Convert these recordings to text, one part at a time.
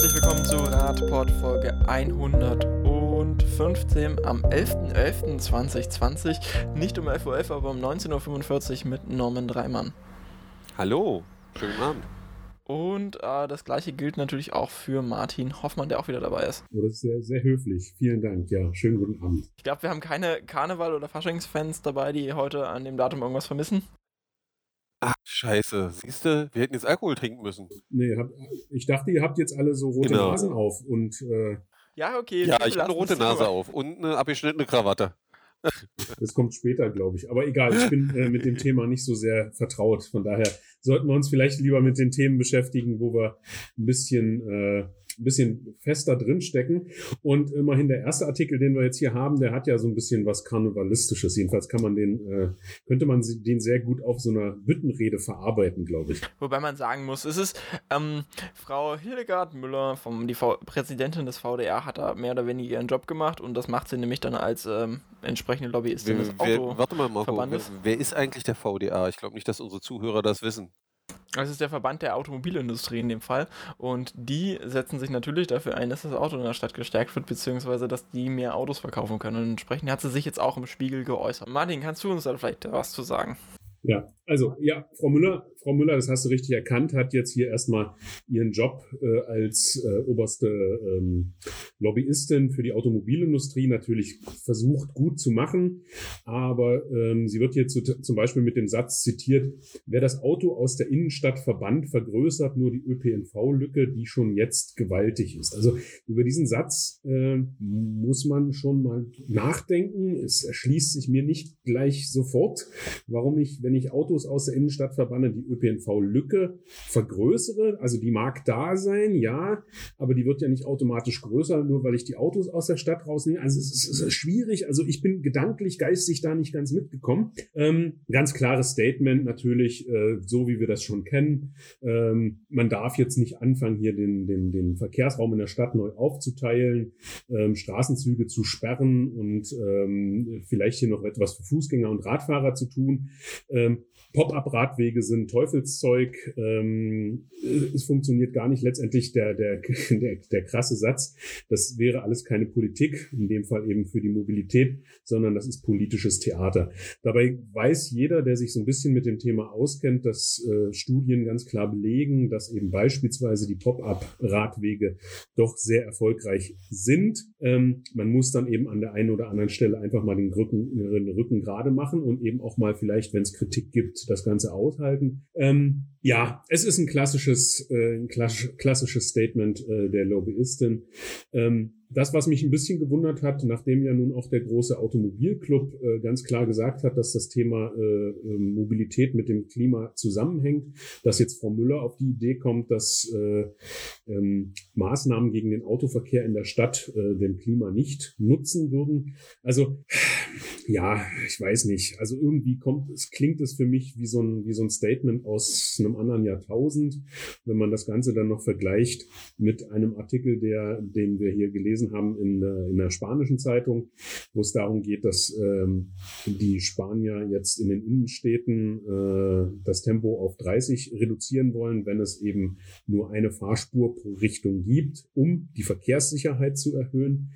herzlich willkommen zu Radport Folge 115 am 11.11.2020. Nicht um 11.11 Uhr, aber um 19.45 Uhr mit Norman Dreimann. Hallo, schönen Abend. Und äh, das gleiche gilt natürlich auch für Martin Hoffmann, der auch wieder dabei ist. Oh, das ist sehr, sehr höflich. Vielen Dank. Ja, schönen guten Abend. Ich glaube, wir haben keine Karneval- oder Faschingsfans dabei, die heute an dem Datum irgendwas vermissen. Ach, scheiße. Siehst du, wir hätten jetzt Alkohol trinken müssen. Nee, hab, ich dachte, ihr habt jetzt alle so rote Genau. Nasen auf und äh, Ja, okay. Ja, ich habe eine rote Nase aber- auf und eine abgeschnittene Krawatte. das kommt später, glaube ich. Aber egal, ich bin äh, mit dem Thema nicht so sehr vertraut. Von daher sollten wir uns vielleicht lieber mit den Themen beschäftigen, wo wir ein bisschen, äh, ein bisschen fester drinstecken. Und immerhin der erste Artikel, den wir jetzt hier haben, der hat ja so ein bisschen was Karnevalistisches. Jedenfalls kann man den, äh, könnte man den sehr gut auf so einer Büttenrede verarbeiten, glaube ich. Wobei man sagen muss, es ist ähm, Frau Hildegard Müller, vom, die v Präsidentin des VDR, hat da mehr oder weniger ihren Job gemacht und das macht sie nämlich dann als ähm, entsprechende Lobbyistin des Wer, wer, Auto. warte mal, Marco. Wer, wer ist eigentlich der VDA? Ich glaube nicht, dass unsere Zuhörer das wissen. Das ist der Verband der Automobilindustrie in dem Fall. Und die setzen sich natürlich dafür ein, dass das Auto in der Stadt gestärkt wird, beziehungsweise dass die mehr Autos verkaufen können. Und entsprechend hat sie sich jetzt auch im Spiegel geäußert. Martin, kannst du uns da vielleicht was zu sagen? Ja, also ja, Frau Müller, Frau Müller, das hast du richtig erkannt, hat jetzt hier erstmal ihren Job äh, als äh, oberste ähm, Lobbyistin für die Automobilindustrie natürlich versucht gut zu machen, aber ähm, sie wird hier zu, zum Beispiel mit dem Satz zitiert, wer das Auto aus der Innenstadt verbannt, vergrößert nur die ÖPNV-Lücke, die schon jetzt gewaltig ist. Also über diesen Satz äh, muss man schon mal nachdenken. Es erschließt sich mir nicht gleich sofort, warum ich, wenn ich Autos aus der Innenstadt verbanne, die ÖPNV-Lücke vergrößere. Also die mag da sein, ja, aber die wird ja nicht automatisch größer, nur weil ich die Autos aus der Stadt rausnehme. Also es ist, es ist schwierig. Also ich bin gedanklich, geistig da nicht ganz mitgekommen. Ähm, ganz klares Statement natürlich, äh, so wie wir das schon kennen. Ähm, man darf jetzt nicht anfangen, hier den, den, den Verkehrsraum in der Stadt neu aufzuteilen, ähm, Straßenzüge zu sperren und ähm, vielleicht hier noch etwas für Fußgänger und Radfahrer zu tun. Ähm, Pop-up-Radwege sind Teufelszeug. Ähm, es funktioniert gar nicht. Letztendlich der, der, der, der krasse Satz, das wäre alles keine Politik, in dem Fall eben für die Mobilität, sondern das ist politisches Theater. Dabei weiß jeder, der sich so ein bisschen mit dem Thema auskennt, dass äh, Studien ganz klar belegen, dass eben beispielsweise die Pop-up-Radwege doch sehr erfolgreich sind. Ähm, man muss dann eben an der einen oder anderen Stelle einfach mal den Rücken, den Rücken gerade machen und eben auch mal vielleicht, wenn es Kritik gibt, das Ganze aushalten. Ähm, ja, es ist ein klassisches, äh, ein klassisch, klassisches Statement äh, der Lobbyistin. Ähm, das, was mich ein bisschen gewundert hat, nachdem ja nun auch der große Automobilclub äh, ganz klar gesagt hat, dass das Thema äh, äh, Mobilität mit dem Klima zusammenhängt, dass jetzt Frau Müller auf die Idee kommt, dass äh, ähm, Maßnahmen gegen den Autoverkehr in der Stadt äh, dem Klima nicht nutzen würden. Also ja, ich weiß nicht. Also irgendwie kommt, es klingt es für mich wie so ein wie so ein Statement aus einem anderen Jahrtausend, wenn man das Ganze dann noch vergleicht mit einem Artikel, der den wir hier gelesen haben in in der spanischen Zeitung, wo es darum geht, dass ähm, die Spanier jetzt in den Innenstädten äh, das Tempo auf 30 reduzieren wollen, wenn es eben nur eine Fahrspur pro Richtung gibt, um die Verkehrssicherheit zu erhöhen.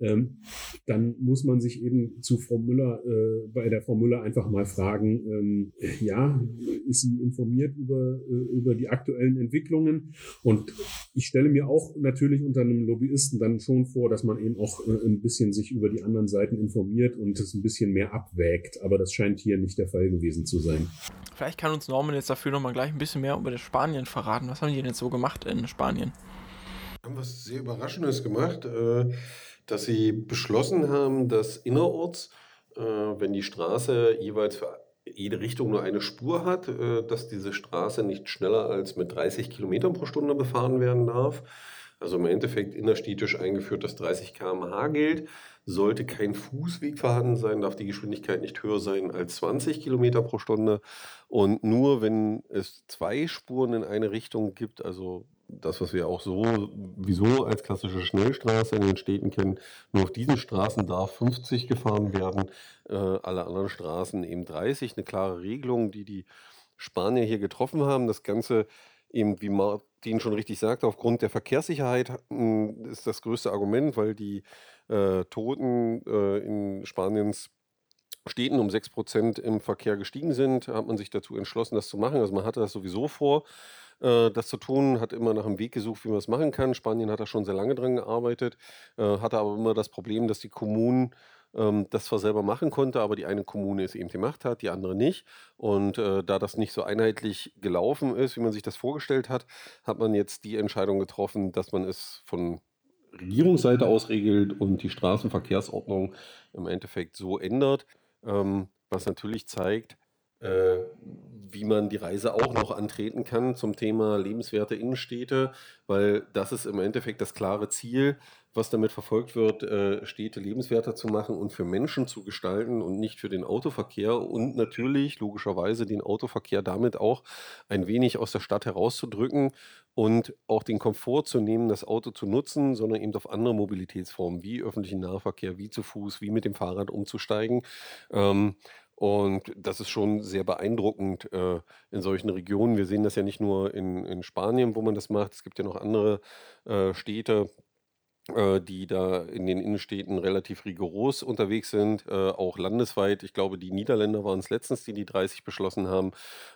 Ähm, dann muss man sich eben zu Frau Müller, äh, bei der Frau Müller einfach mal fragen, ähm, ja, ist sie informiert über, äh, über die aktuellen Entwicklungen? Und ich stelle mir auch natürlich unter einem Lobbyisten dann schon vor, dass man eben auch äh, ein bisschen sich über die anderen Seiten informiert und es ein bisschen mehr abwägt. Aber das scheint hier nicht der Fall gewesen zu sein. Vielleicht kann uns Norman jetzt dafür nochmal gleich ein bisschen mehr über das Spanien verraten. Was haben die denn jetzt so gemacht in Spanien? haben was sehr Überraschendes gemacht, äh, dass sie beschlossen haben, dass innerorts, äh, wenn die Straße jeweils für jede Richtung nur eine Spur hat, äh, dass diese Straße nicht schneller als mit 30 Kilometern pro Stunde befahren werden darf. Also im Endeffekt innerstädtisch eingeführt, dass 30 km/h gilt. Sollte kein Fußweg vorhanden sein, darf die Geschwindigkeit nicht höher sein als 20 Kilometer pro Stunde. Und nur wenn es zwei Spuren in eine Richtung gibt, also das, was wir auch so wieso als klassische Schnellstraße in den Städten kennen, nur auf diesen Straßen darf 50 gefahren werden, äh, alle anderen Straßen eben 30. Eine klare Regelung, die die Spanier hier getroffen haben. Das Ganze eben, wie Martin schon richtig sagte, aufgrund der Verkehrssicherheit hm, ist das größte Argument, weil die äh, Toten äh, in Spaniens Städten um 6% im Verkehr gestiegen sind, hat man sich dazu entschlossen, das zu machen. Also man hatte das sowieso vor, äh, das zu tun, hat immer nach einem Weg gesucht, wie man es machen kann. Spanien hat da schon sehr lange dran gearbeitet, äh, hatte aber immer das Problem, dass die Kommunen ähm, das zwar selber machen konnte, aber die eine Kommune es eben gemacht hat, die andere nicht. Und äh, da das nicht so einheitlich gelaufen ist, wie man sich das vorgestellt hat, hat man jetzt die Entscheidung getroffen, dass man es von Regierungsseite aus regelt und die Straßenverkehrsordnung im Endeffekt so ändert, ähm, was natürlich zeigt, äh, wie man die Reise auch noch antreten kann zum Thema lebenswerte Innenstädte, weil das ist im Endeffekt das klare Ziel, was damit verfolgt wird, äh, Städte lebenswerter zu machen und für Menschen zu gestalten und nicht für den Autoverkehr und natürlich logischerweise den Autoverkehr damit auch ein wenig aus der Stadt herauszudrücken und auch den Komfort zu nehmen, das Auto zu nutzen, sondern eben auf andere Mobilitätsformen wie öffentlichen Nahverkehr, wie zu Fuß, wie mit dem Fahrrad umzusteigen. Ähm, und das ist schon sehr beeindruckend äh, in solchen Regionen. Wir sehen das ja nicht nur in, in Spanien, wo man das macht. Es gibt ja noch andere äh, Städte, äh, die da in den Innenstädten relativ rigoros unterwegs sind, äh, auch landesweit. Ich glaube, die Niederländer waren es letztens, die die 30 beschlossen haben.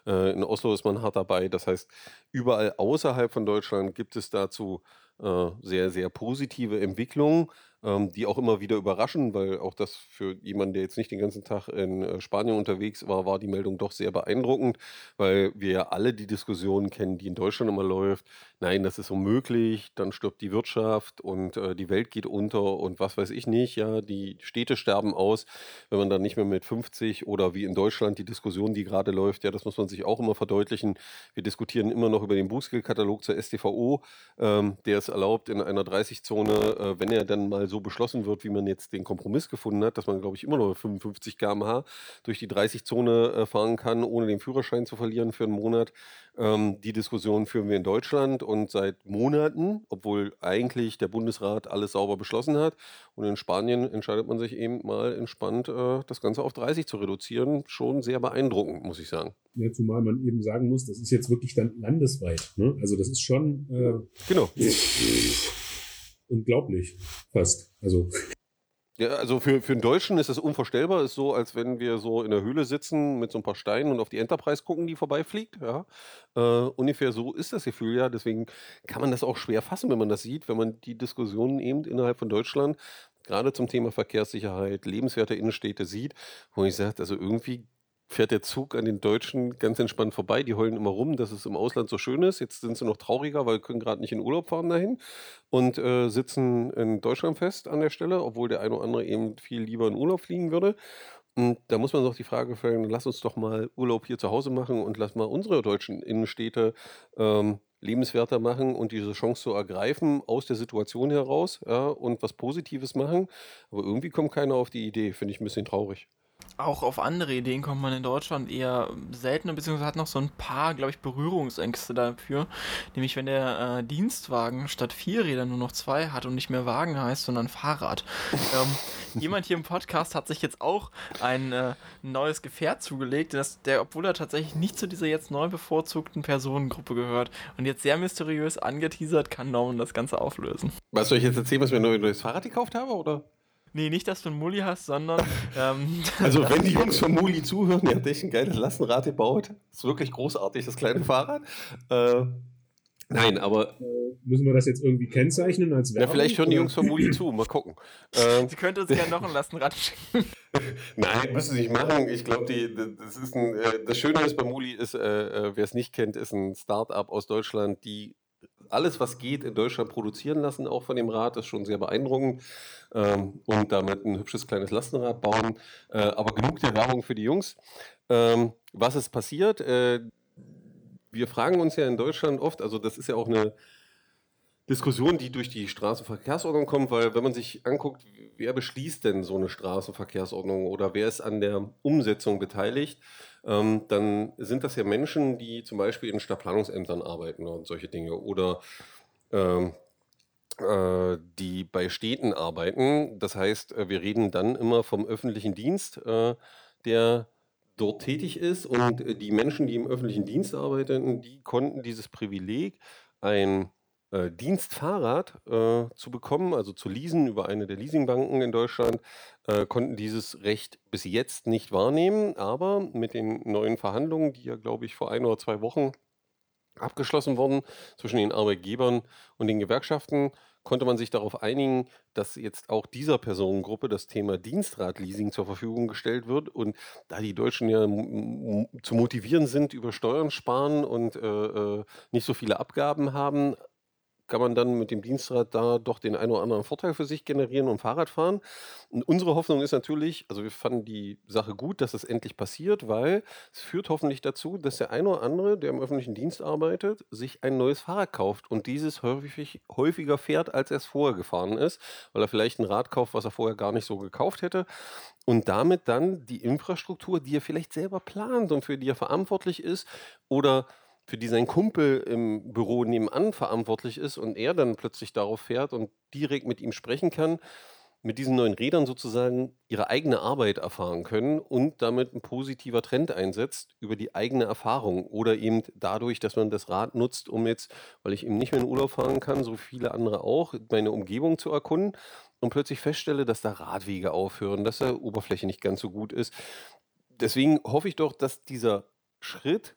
Äh, in Oslo ist man hart dabei. Das heißt, überall außerhalb von Deutschland gibt es dazu äh, sehr, sehr positive Entwicklungen ähm, die auch immer wieder überraschen, weil auch das für jemanden, der jetzt nicht den ganzen Tag in äh, Spanien unterwegs war, war die Meldung doch sehr beeindruckend, weil wir ja alle die Diskussion kennen, die in Deutschland immer läuft. Nein, das ist unmöglich, dann stirbt die Wirtschaft und äh, die Welt geht unter und was weiß ich nicht, ja, die Städte sterben aus, wenn man dann nicht mehr mit 50 oder wie in Deutschland die Diskussion, die gerade läuft, ja, das muss man sich auch immer verdeutlichen. Wir diskutieren immer noch über den Bußgeldkatalog zur STVO, ähm, der es erlaubt, in einer 30-Zone, äh, wenn er dann mal so beschlossen wird, wie man jetzt den Kompromiss gefunden hat, dass man, glaube ich, immer noch 55 km/h durch die 30-Zone äh, fahren kann, ohne den Führerschein zu verlieren für einen Monat. Ähm, die Diskussion führen wir in Deutschland und seit Monaten, obwohl eigentlich der Bundesrat alles sauber beschlossen hat. Und in Spanien entscheidet man sich eben mal entspannt, äh, das Ganze auf 30 zu reduzieren. Schon sehr beeindruckend, muss ich sagen. Ja, zumal man eben sagen muss, das ist jetzt wirklich dann landesweit. Ne? Also das ist schon. Äh, genau unglaublich, fast. Also. Ja, also für, für einen Deutschen ist es unvorstellbar. Ist so, als wenn wir so in der Höhle sitzen mit so ein paar Steinen und auf die Enterprise gucken, die vorbeifliegt. Ja. Äh, ungefähr so ist das Gefühl ja. Deswegen kann man das auch schwer fassen, wenn man das sieht, wenn man die Diskussionen eben innerhalb von Deutschland gerade zum Thema Verkehrssicherheit, lebenswerte Innenstädte sieht, wo ich sage, also irgendwie fährt der Zug an den Deutschen ganz entspannt vorbei. Die heulen immer rum, dass es im Ausland so schön ist. Jetzt sind sie noch trauriger, weil können gerade nicht in Urlaub fahren dahin und äh, sitzen in Deutschland fest an der Stelle, obwohl der eine oder andere eben viel lieber in Urlaub fliegen würde. Und da muss man doch die Frage stellen, lass uns doch mal Urlaub hier zu Hause machen und lass mal unsere deutschen Innenstädte ähm, lebenswerter machen und diese Chance zu ergreifen aus der Situation heraus ja, und was Positives machen. Aber irgendwie kommt keiner auf die Idee, finde ich ein bisschen traurig. Auch auf andere Ideen kommt man in Deutschland eher seltener, beziehungsweise hat noch so ein paar, glaube ich, Berührungsängste dafür. Nämlich, wenn der äh, Dienstwagen statt vier Rädern nur noch zwei hat und nicht mehr Wagen heißt, sondern Fahrrad. ähm, jemand hier im Podcast hat sich jetzt auch ein äh, neues Gefährt zugelegt, das, der, obwohl er tatsächlich nicht zu dieser jetzt neu bevorzugten Personengruppe gehört und jetzt sehr mysteriös angeteasert, kann Norman das Ganze auflösen. Was soll ich jetzt erzählen, was ich mir ein neues Fahrrad gekauft habe, oder? Nee, nicht, dass du einen Muli hast, sondern. Ähm, also, wenn die Jungs von Muli zuhören, ihr habt echt ein geiles Lastenrad gebaut. Ist wirklich großartig, das kleine Fahrrad. Äh, nein, aber. Müssen wir das jetzt irgendwie kennzeichnen als Werbung? Ja, vielleicht hören die Jungs von Muli zu. Mal gucken. Ähm, Sie könnte uns gerne noch ein Lastenrad schicken. Nein, müssen Sie nicht machen. Ich glaube, das ist ein. Äh, das Schöne ist bei Muli ist, äh, äh wer es nicht kennt, ist ein Start-up aus Deutschland, die alles, was geht, in Deutschland produzieren lassen, auch von dem Rad, ist schon sehr beeindruckend. Ähm, und damit ein hübsches kleines Lastenrad bauen. Äh, aber genug der Werbung für die Jungs. Ähm, was ist passiert? Äh, wir fragen uns ja in Deutschland oft, also das ist ja auch eine Diskussion, die durch die Straßenverkehrsordnung kommt, weil wenn man sich anguckt, wer beschließt denn so eine Straßenverkehrsordnung oder wer ist an der Umsetzung beteiligt, ähm, dann sind das ja Menschen, die zum Beispiel in Stadtplanungsämtern arbeiten und solche Dinge oder ähm, äh, die bei Städten arbeiten. Das heißt, äh, wir reden dann immer vom öffentlichen Dienst, äh, der dort tätig ist. Und äh, die Menschen, die im öffentlichen Dienst arbeiten, die konnten dieses Privileg, ein äh, Dienstfahrrad äh, zu bekommen, also zu leasen über eine der Leasingbanken in Deutschland, äh, konnten dieses Recht bis jetzt nicht wahrnehmen. Aber mit den neuen Verhandlungen, die ja, glaube ich, vor ein oder zwei Wochen abgeschlossen wurden zwischen den Arbeitgebern und den Gewerkschaften, konnte man sich darauf einigen, dass jetzt auch dieser Personengruppe das Thema Dienstradleasing zur Verfügung gestellt wird. Und da die Deutschen ja zu motivieren sind, über Steuern sparen und äh, äh, nicht so viele Abgaben haben, kann man dann mit dem Dienstrad da doch den einen oder anderen Vorteil für sich generieren und Fahrrad fahren. Und unsere Hoffnung ist natürlich, also wir fanden die Sache gut, dass es endlich passiert, weil es führt hoffentlich dazu, dass der eine oder andere, der im öffentlichen Dienst arbeitet, sich ein neues Fahrrad kauft und dieses häufig, häufiger fährt, als er es vorher gefahren ist, weil er vielleicht ein Rad kauft, was er vorher gar nicht so gekauft hätte und damit dann die Infrastruktur, die er vielleicht selber plant und für die er verantwortlich ist oder für die sein Kumpel im Büro nebenan verantwortlich ist und er dann plötzlich darauf fährt und direkt mit ihm sprechen kann, mit diesen neuen Rädern sozusagen ihre eigene Arbeit erfahren können und damit ein positiver Trend einsetzt über die eigene Erfahrung oder eben dadurch, dass man das Rad nutzt, um jetzt, weil ich eben nicht mehr in Urlaub fahren kann, so viele andere auch, meine Umgebung zu erkunden und plötzlich feststelle, dass da Radwege aufhören, dass da Oberfläche nicht ganz so gut ist. Deswegen hoffe ich doch, dass dieser Schritt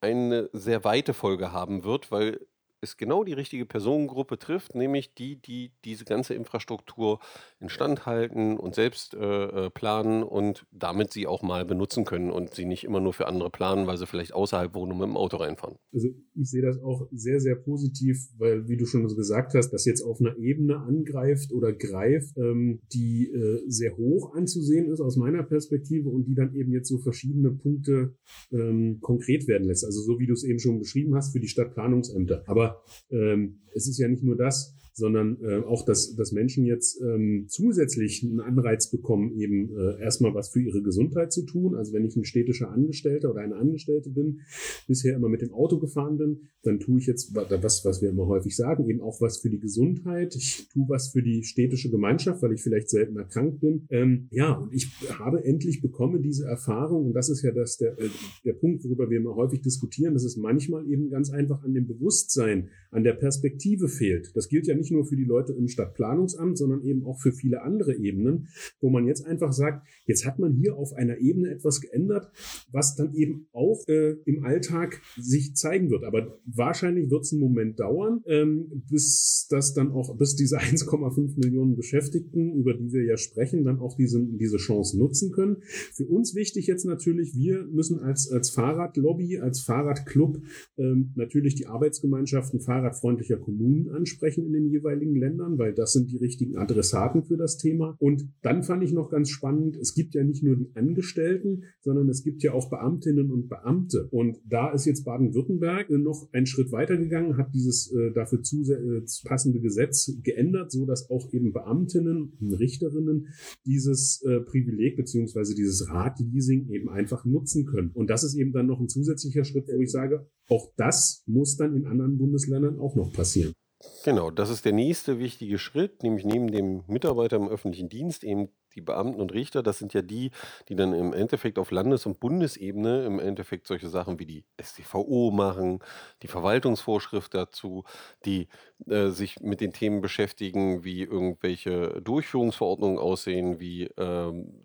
eine sehr weite Folge haben wird, weil es genau die richtige Personengruppe trifft, nämlich die, die diese ganze Infrastruktur instand halten und selbst äh, äh, planen und damit sie auch mal benutzen können und sie nicht immer nur für andere planen, weil sie vielleicht außerhalb wohnen und mit dem Auto reinfahren. Also ich sehe das auch sehr, sehr positiv, weil, wie du schon gesagt hast, das jetzt auf einer Ebene angreift oder greift, ähm, die äh, sehr hoch anzusehen ist aus meiner Perspektive und die dann eben jetzt so verschiedene Punkte ähm, konkret werden lässt. Also so wie du es eben schon beschrieben hast für die Stadtplanungsämter. Aber ähm, es ist ja nicht nur das sondern äh, auch, dass, dass Menschen jetzt ähm, zusätzlich einen Anreiz bekommen, eben äh, erstmal was für ihre Gesundheit zu tun. Also wenn ich ein städtischer Angestellter oder eine Angestellte bin, bisher immer mit dem Auto gefahren bin, dann tue ich jetzt was, was wir immer häufig sagen, eben auch was für die Gesundheit. Ich tue was für die städtische Gemeinschaft, weil ich vielleicht selten erkrankt bin. Ähm, ja, und ich habe endlich bekomme diese Erfahrung und das ist ja das der, äh, der Punkt, worüber wir immer häufig diskutieren, dass es manchmal eben ganz einfach an dem Bewusstsein, an der Perspektive fehlt. Das gilt ja nicht nicht nur für die Leute im Stadtplanungsamt, sondern eben auch für viele andere Ebenen, wo man jetzt einfach sagt, jetzt hat man hier auf einer Ebene etwas geändert, was dann eben auch äh, im Alltag sich zeigen wird. Aber wahrscheinlich wird es einen Moment dauern, ähm, bis das dann auch, bis diese 1,5 Millionen Beschäftigten, über die wir ja sprechen, dann auch diese, diese Chance nutzen können. Für uns wichtig jetzt natürlich, wir müssen als, als Fahrradlobby, als Fahrradclub ähm, natürlich die Arbeitsgemeinschaften fahrradfreundlicher Kommunen ansprechen in den jeweiligen Ländern, weil das sind die richtigen Adressaten für das Thema. Und dann fand ich noch ganz spannend, es gibt ja nicht nur die Angestellten, sondern es gibt ja auch Beamtinnen und Beamte. Und da ist jetzt Baden-Württemberg noch einen Schritt weitergegangen, hat dieses äh, dafür zu, äh, passende Gesetz geändert, so dass auch eben Beamtinnen und Richterinnen dieses äh, Privileg beziehungsweise dieses Radleasing eben einfach nutzen können. Und das ist eben dann noch ein zusätzlicher Schritt, wo ich sage, auch das muss dann in anderen Bundesländern auch noch passieren. Genau, das ist der nächste wichtige Schritt, nämlich neben dem Mitarbeiter im öffentlichen Dienst eben die Beamten und Richter. Das sind ja die, die dann im Endeffekt auf Landes- und Bundesebene im Endeffekt solche Sachen wie die StVO machen, die Verwaltungsvorschrift dazu, die äh, sich mit den Themen beschäftigen, wie irgendwelche Durchführungsverordnungen aussehen, wie ähm,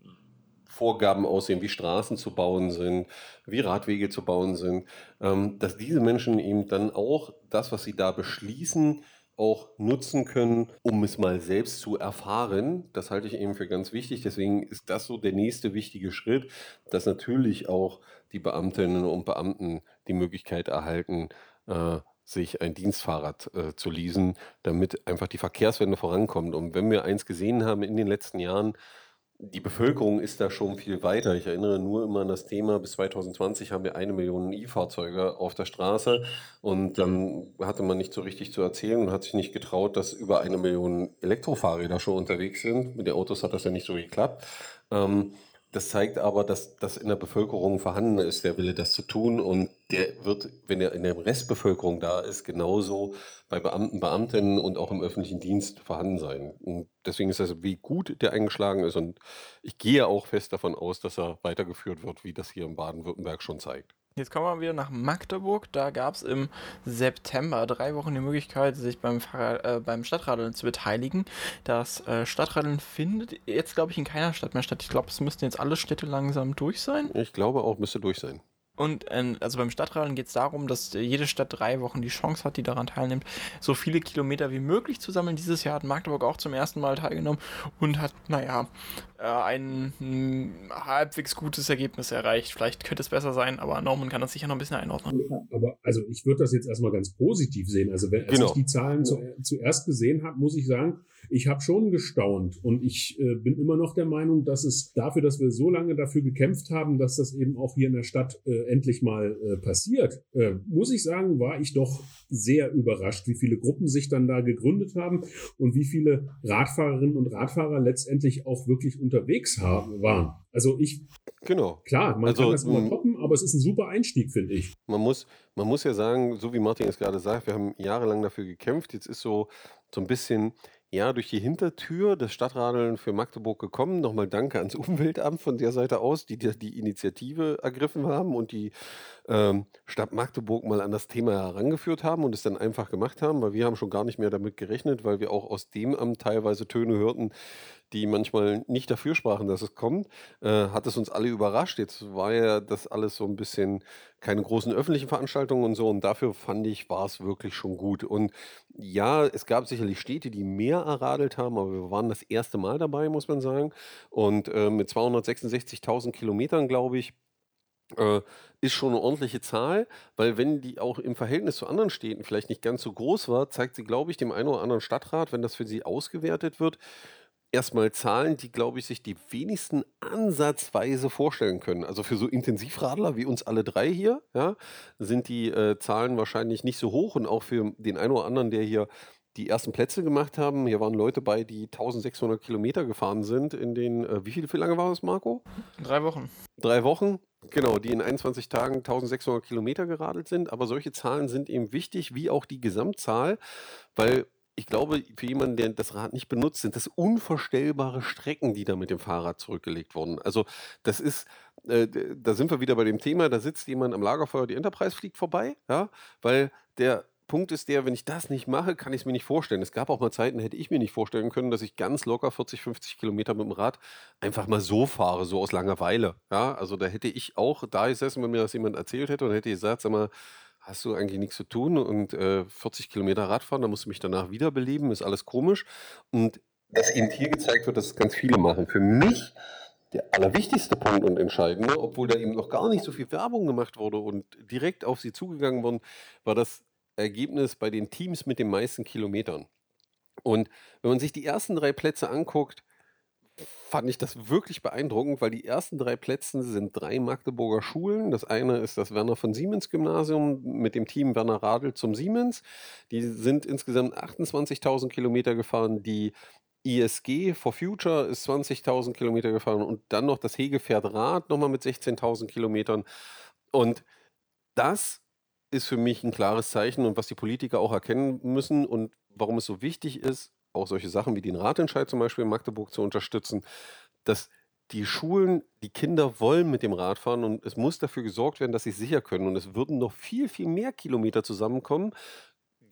Vorgaben aussehen, wie Straßen zu bauen sind, wie Radwege zu bauen sind, ähm, dass diese Menschen eben dann auch das, was sie da beschließen, auch nutzen können, um es mal selbst zu erfahren. Das halte ich eben für ganz wichtig. Deswegen ist das so der nächste wichtige Schritt, dass natürlich auch die Beamtinnen und Beamten die Möglichkeit erhalten, äh, sich ein Dienstfahrrad äh, zu leasen, damit einfach die Verkehrswende vorankommt. Und wenn wir eins gesehen haben in den letzten Jahren, die Bevölkerung ist da schon viel weiter. Ich erinnere nur immer an das Thema, bis 2020 haben wir eine Million E-Fahrzeuge auf der Straße und dann hatte man nicht so richtig zu erzählen und hat sich nicht getraut, dass über eine Million Elektrofahrräder schon unterwegs sind. Mit den Autos hat das ja nicht so geklappt. Ähm, das zeigt aber, dass das in der Bevölkerung vorhanden ist, der Wille, das zu tun. Und der wird, wenn er in der Restbevölkerung da ist, genauso bei Beamten, Beamtinnen und auch im öffentlichen Dienst vorhanden sein. Und deswegen ist das, wie gut der eingeschlagen ist. Und ich gehe auch fest davon aus, dass er weitergeführt wird, wie das hier in Baden-Württemberg schon zeigt. Jetzt kommen wir wieder nach Magdeburg. Da gab es im September drei Wochen die Möglichkeit, sich beim, äh, beim Stadtradeln zu beteiligen. Das äh, Stadtradeln findet jetzt, glaube ich, in keiner Stadt mehr statt. Ich glaube, es müssten jetzt alle Städte langsam durch sein. Ich glaube auch, müsste durch sein. Und äh, also beim Stadtradeln geht es darum, dass jede Stadt drei Wochen die Chance hat, die daran teilnimmt, so viele Kilometer wie möglich zu sammeln. Dieses Jahr hat Magdeburg auch zum ersten Mal teilgenommen und hat, naja, äh, ein mh, halbwegs gutes Ergebnis erreicht. Vielleicht könnte es besser sein, aber Norman kann das sicher noch ein bisschen einordnen. Aber also ich würde das jetzt erstmal ganz positiv sehen. Also wenn, als Genau. ich die Zahlen zu, zuerst gesehen habe, muss ich sagen, ich habe schon gestaunt und ich äh, bin immer noch der Meinung, dass es dafür, dass wir so lange dafür gekämpft haben, dass das eben auch hier in der Stadt äh, endlich mal äh, passiert, äh, muss ich sagen, war ich doch sehr überrascht, wie viele Gruppen sich dann da gegründet haben und wie viele Radfahrerinnen und Radfahrer letztendlich auch wirklich unterwegs haben, waren. Also ich, Genau. klar, man Also, kann das immer m- toppen, aber es ist ein super Einstieg, finde ich. Man muss, man muss ja sagen, so wie Martin es gerade sagt, wir haben jahrelang dafür gekämpft. Jetzt ist so, so ein bisschen, ja, durch die Hintertür das Stadtradeln für Magdeburg gekommen. Nochmal danke ans Umweltamt von der Seite aus, die, die Initiative ergriffen haben und die ähm, Stadt Magdeburg mal an das Thema herangeführt haben und es dann einfach gemacht haben, weil wir haben schon gar nicht mehr damit gerechnet, weil wir auch aus dem Amt teilweise Töne hörten, die manchmal nicht dafür sprachen, dass es kommt, äh, hat es uns alle überrascht. Jetzt war ja das alles so ein bisschen keine großen öffentlichen Veranstaltungen und so und dafür fand ich, war es wirklich schon gut. Und ja, es gab sicherlich Städte, die mehr erradelt haben, aber wir waren das erste Mal dabei, muss man sagen. Und äh, mit 266.000 Kilometern, glaube ich, äh, ist schon eine ordentliche Zahl, weil wenn die auch im Verhältnis zu anderen Städten vielleicht nicht ganz so groß war, zeigt sie, glaube ich, dem einen oder anderen Stadtrat, wenn das für sie ausgewertet wird, erstmal Zahlen, die, glaube ich, sich die wenigsten ansatzweise vorstellen können. Also für so Intensivradler wie uns alle drei hier, ja, sind die äh, Zahlen wahrscheinlich nicht so hoch und auch für den einen oder anderen, der hier die ersten Plätze gemacht haben. Hier waren Leute bei, die 1600 Kilometer gefahren sind in den, äh, wie viel, wie lange war es, Marco? Drei Wochen. Drei Wochen, genau, die in 21 Tagen 1600 Kilometer geradelt sind. Aber solche Zahlen sind eben wichtig, wie auch die Gesamtzahl, weil ich glaube, für jemanden, der das Rad nicht benutzt, sind das unvorstellbare Strecken, die da mit dem Fahrrad zurückgelegt wurden. Also das ist, äh, da sind wir wieder bei dem Thema, da sitzt jemand am Lagerfeuer, die Enterprise fliegt vorbei, ja, weil der Punkt ist der, wenn ich das nicht mache, kann ich es mir nicht vorstellen. Es gab auch mal Zeiten, hätte ich mir nicht vorstellen können, dass ich ganz locker 40, 50 Kilometer mit dem Rad einfach mal so fahre, so aus Langeweile. Ja, also da hätte ich auch da gesessen, wenn mir das jemand erzählt hätte und hätte gesagt, sag mal, hast du eigentlich nichts zu tun und äh, 40 Kilometer Radfahren, da musst du mich danach wiederbeleben, ist alles komisch. Und dass eben hier gezeigt wird, dass es ganz viele machen. Für mich der allerwichtigste Punkt und entscheidende, obwohl da eben noch gar nicht so viel Werbung gemacht wurde und direkt auf sie zugegangen wurden, war das Ergebnis bei den Teams mit den meisten Kilometern. Und wenn man sich die ersten drei Plätze anguckt, fand ich das wirklich beeindruckend, weil die ersten drei Plätze sind drei Magdeburger Schulen. Das eine ist das Werner von Siemens Gymnasium mit dem Team Werner Radl zum Siemens. Die sind insgesamt 28.000 Kilometer gefahren. Die ISG for Future ist 20.000 Kilometer gefahren und dann noch das Hegepferd Rad nochmal mit 16.000 Kilometern. Und das ist für mich ein klares Zeichen und was die Politiker auch erkennen müssen und warum es so wichtig ist, auch solche Sachen wie den Ratentscheid zum Beispiel in Magdeburg zu unterstützen, dass die Schulen, die Kinder wollen mit dem Rad fahren und es muss dafür gesorgt werden, dass sie sicher können. Und es würden noch viel, viel mehr Kilometer zusammenkommen.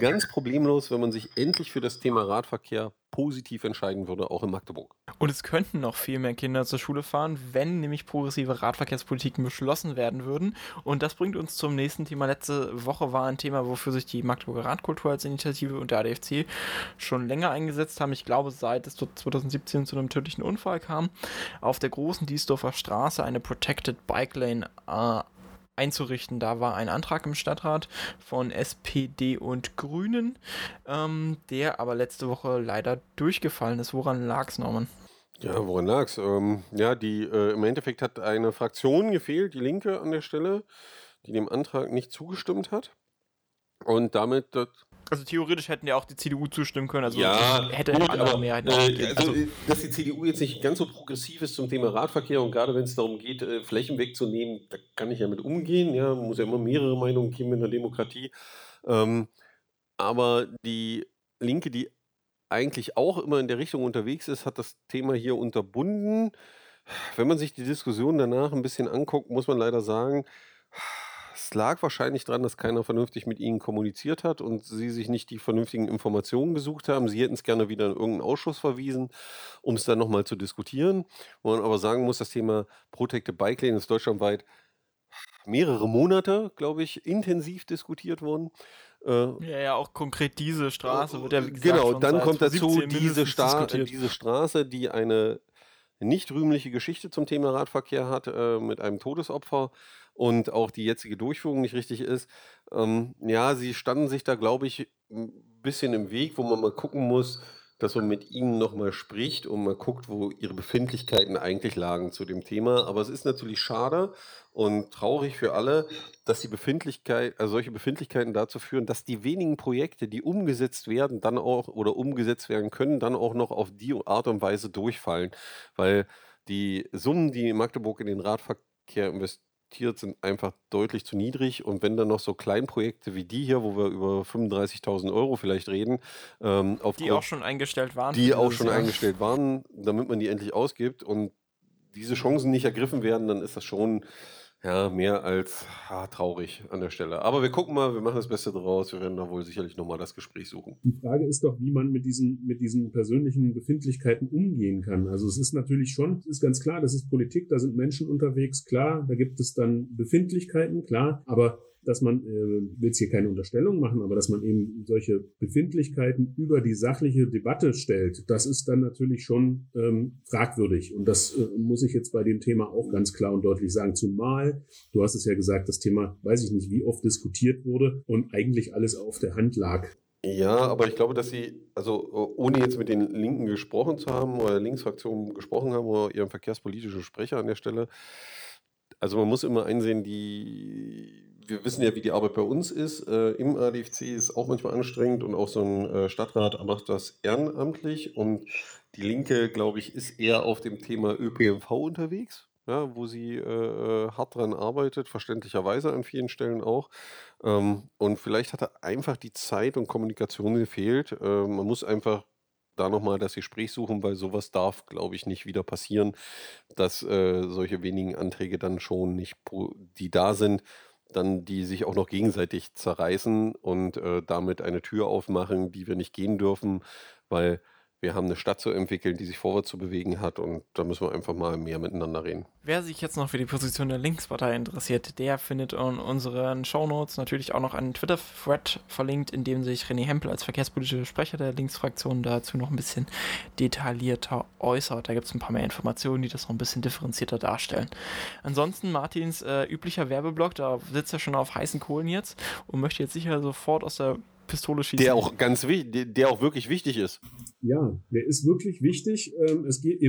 Ganz problemlos, wenn man sich endlich für das Thema Radverkehr positiv entscheiden würde, auch in Magdeburg. Und es könnten noch viel mehr Kinder zur Schule fahren, wenn nämlich progressive Radverkehrspolitiken beschlossen werden würden. Und das bringt uns zum nächsten Thema. Letzte Woche war ein Thema, wofür sich die Magdeburger Radkultur als Initiative und der ADFC schon länger eingesetzt haben. Ich glaube, seit es dort 2017 zu einem tödlichen Unfall kam, auf der großen Diesdorfer Straße eine Protected Bike Lane äh, einzurichten. Da war ein Antrag im Stadtrat von SPD und Grünen, ähm, der aber letzte Woche leider durchgefallen ist. Woran lag es, Norman? Ja, woran lag's? Ähm, ja, die äh, im Endeffekt hat eine Fraktion gefehlt, die Linke an der Stelle, die dem Antrag nicht zugestimmt hat. Und damit das Also theoretisch hätten ja auch die CDU zustimmen können. Also ja, hätte gut, andere aber, Mehrheiten äh, also, Also, dass die CDU jetzt nicht ganz so progressiv ist zum Thema Radverkehr und gerade wenn es darum geht, äh, Flächen wegzunehmen, da kann ich ja mit umgehen. Ja, muss ja immer mehrere Meinungen geben in der Demokratie. Ähm, aber die Linke, die eigentlich auch immer in der Richtung unterwegs ist, hat das Thema hier unterbunden. Wenn man sich die Diskussion danach ein bisschen anguckt, muss man leider sagen, es lag wahrscheinlich daran, dass keiner vernünftig mit ihnen kommuniziert hat und sie sich nicht die vernünftigen Informationen gesucht haben. Sie hätten es gerne wieder in irgendeinen Ausschuss verwiesen, um es dann nochmal zu diskutieren. Wo man aber sagen muss, das Thema Protected Bike Lane ist deutschlandweit mehrere Monate, glaube ich, intensiv diskutiert worden. Äh, ja, ja, auch konkret diese Straße wird ja, gesagt, genau, dann kommt dazu 2017 diese, Sta diese Straße, die eine nicht rühmliche Geschichte zum Thema Radverkehr hat, äh, mit einem Todesopfer und auch die jetzige Durchführung nicht richtig ist. Ähm, ja, sie standen sich da, glaube ich, ein bisschen im Weg, wo man mal gucken muss, dass man mit ihnen nochmal spricht und mal guckt, wo ihre Befindlichkeiten eigentlich lagen zu dem Thema. Aber es ist natürlich schade und traurig für alle, dass die Befindlichkeit, also solche Befindlichkeiten dazu führen, dass die wenigen Projekte, die umgesetzt werden, dann auch oder umgesetzt werden können, dann auch noch auf die Art und Weise durchfallen. Weil die Summen, die Magdeburg in den Radverkehr investiert, sind einfach deutlich zu niedrig. Und wenn dann noch so Kleinprojekte wie die hier, wo wir über 35.000 Euro vielleicht reden, ähm, Die aufgrund- auch schon eingestellt waren. die auch schon Jahr. eingestellt waren, damit man die endlich ausgibt und diese Chancen nicht ergriffen werden, dann ist das schon ja, mehr als ah, traurig an der Stelle. Aber wir gucken mal, wir machen das Beste draus. Wir werden da wohl sicherlich nochmal das Gespräch suchen. Die Frage ist doch, wie man mit diesen, mit diesen persönlichen Befindlichkeiten umgehen kann. Also es ist natürlich schon, ist ganz klar, das ist Politik, da sind Menschen unterwegs, klar, da gibt es dann Befindlichkeiten, klar, aber dass man, äh, will jetzt hier keine Unterstellung machen, aber dass man eben solche Befindlichkeiten über die sachliche Debatte stellt, das ist dann natürlich schon ähm, fragwürdig. Und das äh, muss ich jetzt bei dem Thema auch ganz klar und deutlich sagen. Zumal, du hast es ja gesagt, das Thema, weiß ich nicht, wie oft diskutiert wurde und eigentlich alles auf der Hand lag. Ja, aber ich glaube, dass Sie, also ohne jetzt mit den Linken gesprochen zu haben oder der Linksfraktion gesprochen haben oder Ihrem verkehrspolitischen Sprecher an der Stelle, also man muss immer einsehen, die, wir wissen ja, wie die Arbeit bei uns ist. Äh, Im ADFC ist auch manchmal anstrengend und auch so ein äh, Stadtrat macht das ehrenamtlich und die Linke, glaube ich, ist eher auf dem Thema ÖPNV unterwegs. Ja, wo sie äh, äh, hart dran arbeitet, verständlicherweise an vielen Stellen auch. Ähm, und vielleicht hat er einfach die Zeit und Kommunikation gefehlt. Äh, man muss einfach da nochmal das Gespräch suchen, weil sowas darf, glaube ich, nicht wieder passieren, dass äh, solche wenigen Anträge dann schon nicht, die da sind, dann die sich auch noch gegenseitig zerreißen und äh, damit eine Tür aufmachen, die wir nicht gehen dürfen, weil wir haben eine Stadt zu entwickeln, die sich vorwärts zu bewegen hat und da müssen wir einfach mal mehr miteinander reden. Wer sich jetzt noch für die Position der Linkspartei interessiert, der findet in unseren Shownotes natürlich auch noch einen Twitter-Thread verlinkt, in dem sich René Hempel als verkehrspolitischer Sprecher der Linksfraktion dazu noch ein bisschen detaillierter äußert. Da gibt es ein paar mehr Informationen, die das noch ein bisschen differenzierter darstellen. Ansonsten Martins äh, üblicher Werbeblock, da sitzt er schon auf heißen Kohlen jetzt und möchte jetzt sicher sofort aus der Pistole schießen. Der auch ganz wichtig, der, auch wirklich wichtig ist. Ja, der ist wirklich wichtig. Ähm, es geht,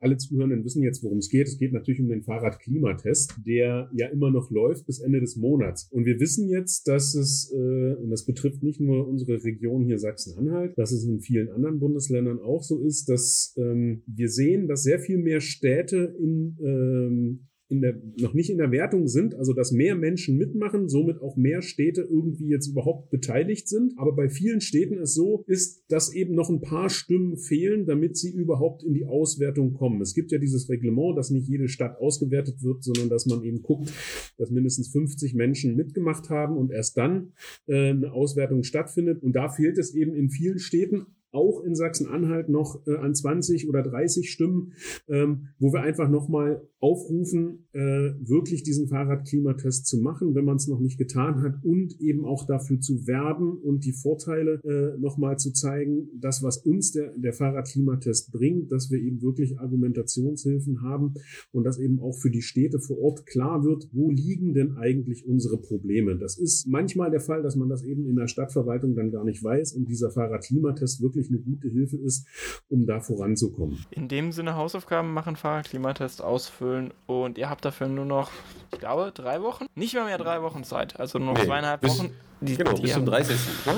alle Zuhörenden wissen jetzt, worum es geht. Es geht natürlich um den Fahrradklimatest, der ja immer noch läuft bis Ende des Monats. Und wir wissen jetzt, dass es, äh, und das betrifft nicht nur unsere Region hier Sachsen-Anhalt, dass es in vielen anderen Bundesländern auch so ist, dass ähm, wir sehen, dass sehr viel mehr Städte in ähm, in der, noch nicht in der Wertung sind, also dass mehr Menschen mitmachen, somit auch mehr Städte irgendwie jetzt überhaupt beteiligt sind. Aber bei vielen Städten es so ist, dass eben noch ein paar Stimmen fehlen, damit sie überhaupt in die Auswertung kommen. Es gibt ja dieses Reglement, dass nicht jede Stadt ausgewertet wird, sondern dass man eben guckt, dass mindestens 50 Menschen mitgemacht haben und erst dann äh, eine Auswertung stattfindet. Und da fehlt es eben in vielen Städten auch in Sachsen-Anhalt noch äh, an 20 oder 30 Stimmen, ähm, wo wir einfach nochmal aufrufen, äh, wirklich diesen Fahrradklimatest zu machen, wenn man es noch nicht getan hat und eben auch dafür zu werben und die Vorteile äh, nochmal zu zeigen, das, was uns der, der Fahrradklimatest bringt, dass wir eben wirklich Argumentationshilfen haben und dass eben auch für die Städte vor Ort klar wird, wo liegen denn eigentlich unsere Probleme. Das ist manchmal der Fall, dass man das eben in der Stadtverwaltung dann gar nicht weiß und dieser Fahrradklimatest wirklich wirklich eine gute Hilfe ist, um da voranzukommen. In dem Sinne Hausaufgaben machen, Fahrradklimatest ausfüllen und ihr habt dafür nur noch, ich glaube, drei Wochen? Nicht mal mehr drei Wochen Zeit, also nur noch nee, zweieinhalb bis, Wochen. Die, genau, die bis zum 30. Ne?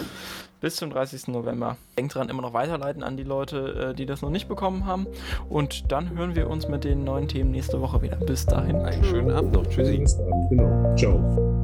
Bis zum 30. November. Denkt dran, immer noch weiterleiten an die Leute, äh, die das noch nicht bekommen haben. Und dann hören wir uns mit den neuen Themen nächste Woche wieder. Bis dahin. Einen schönen Abend noch. Tschüssi. Genau. Ciao.